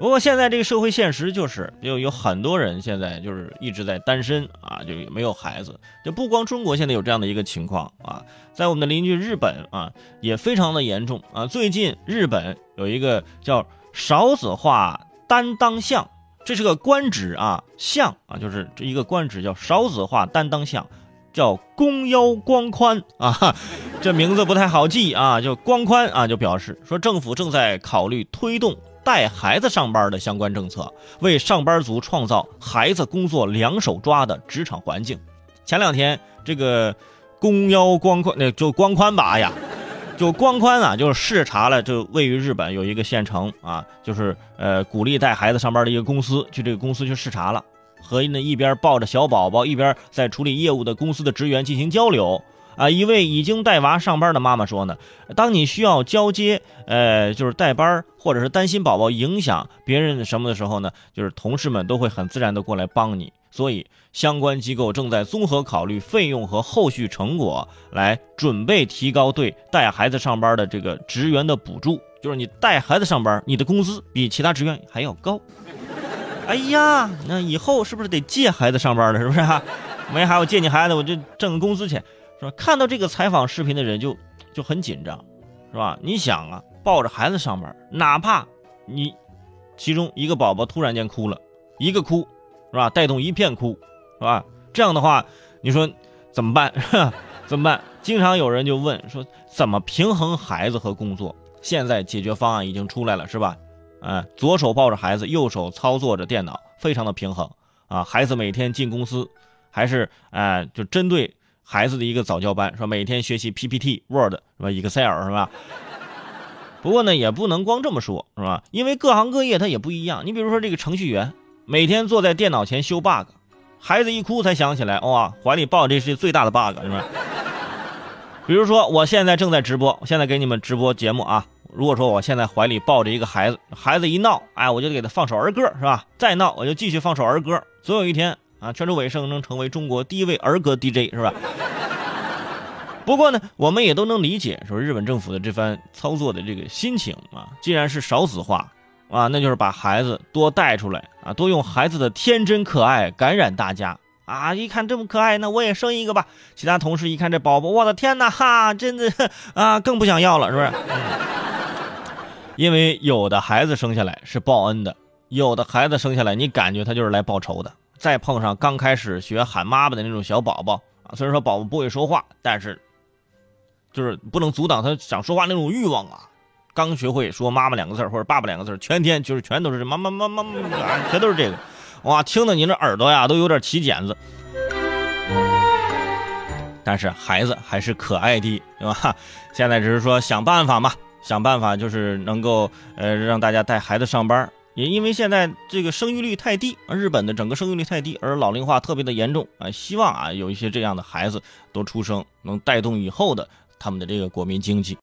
不过现在这个社会现实就是，有有很多人现在就是一直在单身啊，就没有孩子。就不光中国现在有这样的一个情况啊，在我们的邻居日本啊，也非常的严重啊。最近日本有一个叫少子化担当相，这是个官职啊，相啊，就是这一个官职叫少子化担当相，叫宫腰光宽啊，这名字不太好记啊，就光宽啊，就表示说政府正在考虑推动。带孩子上班的相关政策，为上班族创造孩子工作两手抓的职场环境。前两天，这个公腰光宽，那就光宽吧哎呀，就光宽啊，就是视察了，就位于日本有一个县城啊，就是呃鼓励带孩子上班的一个公司，去这个公司去视察了，和那一边抱着小宝宝，一边在处理业务的公司的职员进行交流。啊，一位已经带娃上班的妈妈说呢，当你需要交接，呃，就是带班或者是担心宝宝影响别人什么的时候呢，就是同事们都会很自然的过来帮你。所以相关机构正在综合考虑费用和后续成果，来准备提高对带孩子上班的这个职员的补助。就是你带孩子上班，你的工资比其他职员还要高。哎呀，那以后是不是得借孩子上班了？是不是？啊没还要借你孩子，我就挣个工资钱。是吧？看到这个采访视频的人就就很紧张，是吧？你想啊，抱着孩子上班，哪怕你其中一个宝宝突然间哭了，一个哭，是吧？带动一片哭，是吧？这样的话，你说怎么办？怎么办？经常有人就问说，怎么平衡孩子和工作？现在解决方案已经出来了，是吧？嗯，左手抱着孩子，右手操作着电脑，非常的平衡啊。孩子每天进公司，还是哎，就针对。孩子的一个早教班，说每天学习 PPT、Word 是吧？Excel 是吧？不过呢，也不能光这么说，是吧？因为各行各业它也不一样。你比如说这个程序员，每天坐在电脑前修 bug，孩子一哭才想起来，哇，怀里抱这是最大的 bug，是吧？比如说我现在正在直播，现在给你们直播节目啊。如果说我现在怀里抱着一个孩子，孩子一闹，哎，我就给他放首儿歌，是吧？再闹，我就继续放首儿歌。总有一天。啊，全州尾声能成为中国第一位儿歌 DJ 是吧？不过呢，我们也都能理解，说日本政府的这番操作的这个心情啊，既然是少子化啊，那就是把孩子多带出来啊，多用孩子的天真可爱感染大家啊！一看这么可爱，那我也生一个吧。其他同事一看这宝宝，我的天哪，哈，真的啊，更不想要了，是不是？因为有的孩子生下来是报恩的，有的孩子生下来你感觉他就是来报仇的。再碰上刚开始学喊妈妈的那种小宝宝啊，虽然说宝宝不会说话，但是就是不能阻挡他想说话那种欲望啊。刚学会说妈妈两个字或者爸爸两个字全天就是全都是妈妈妈妈妈，全都是这个，哇，听得你这耳朵呀都有点起茧子。但是孩子还是可爱的，对吧？现在只是说想办法嘛，想办法就是能够呃让大家带孩子上班。也因为现在这个生育率太低，日本的整个生育率太低，而老龄化特别的严重啊，希望啊有一些这样的孩子多出生，能带动以后的他们的这个国民经济。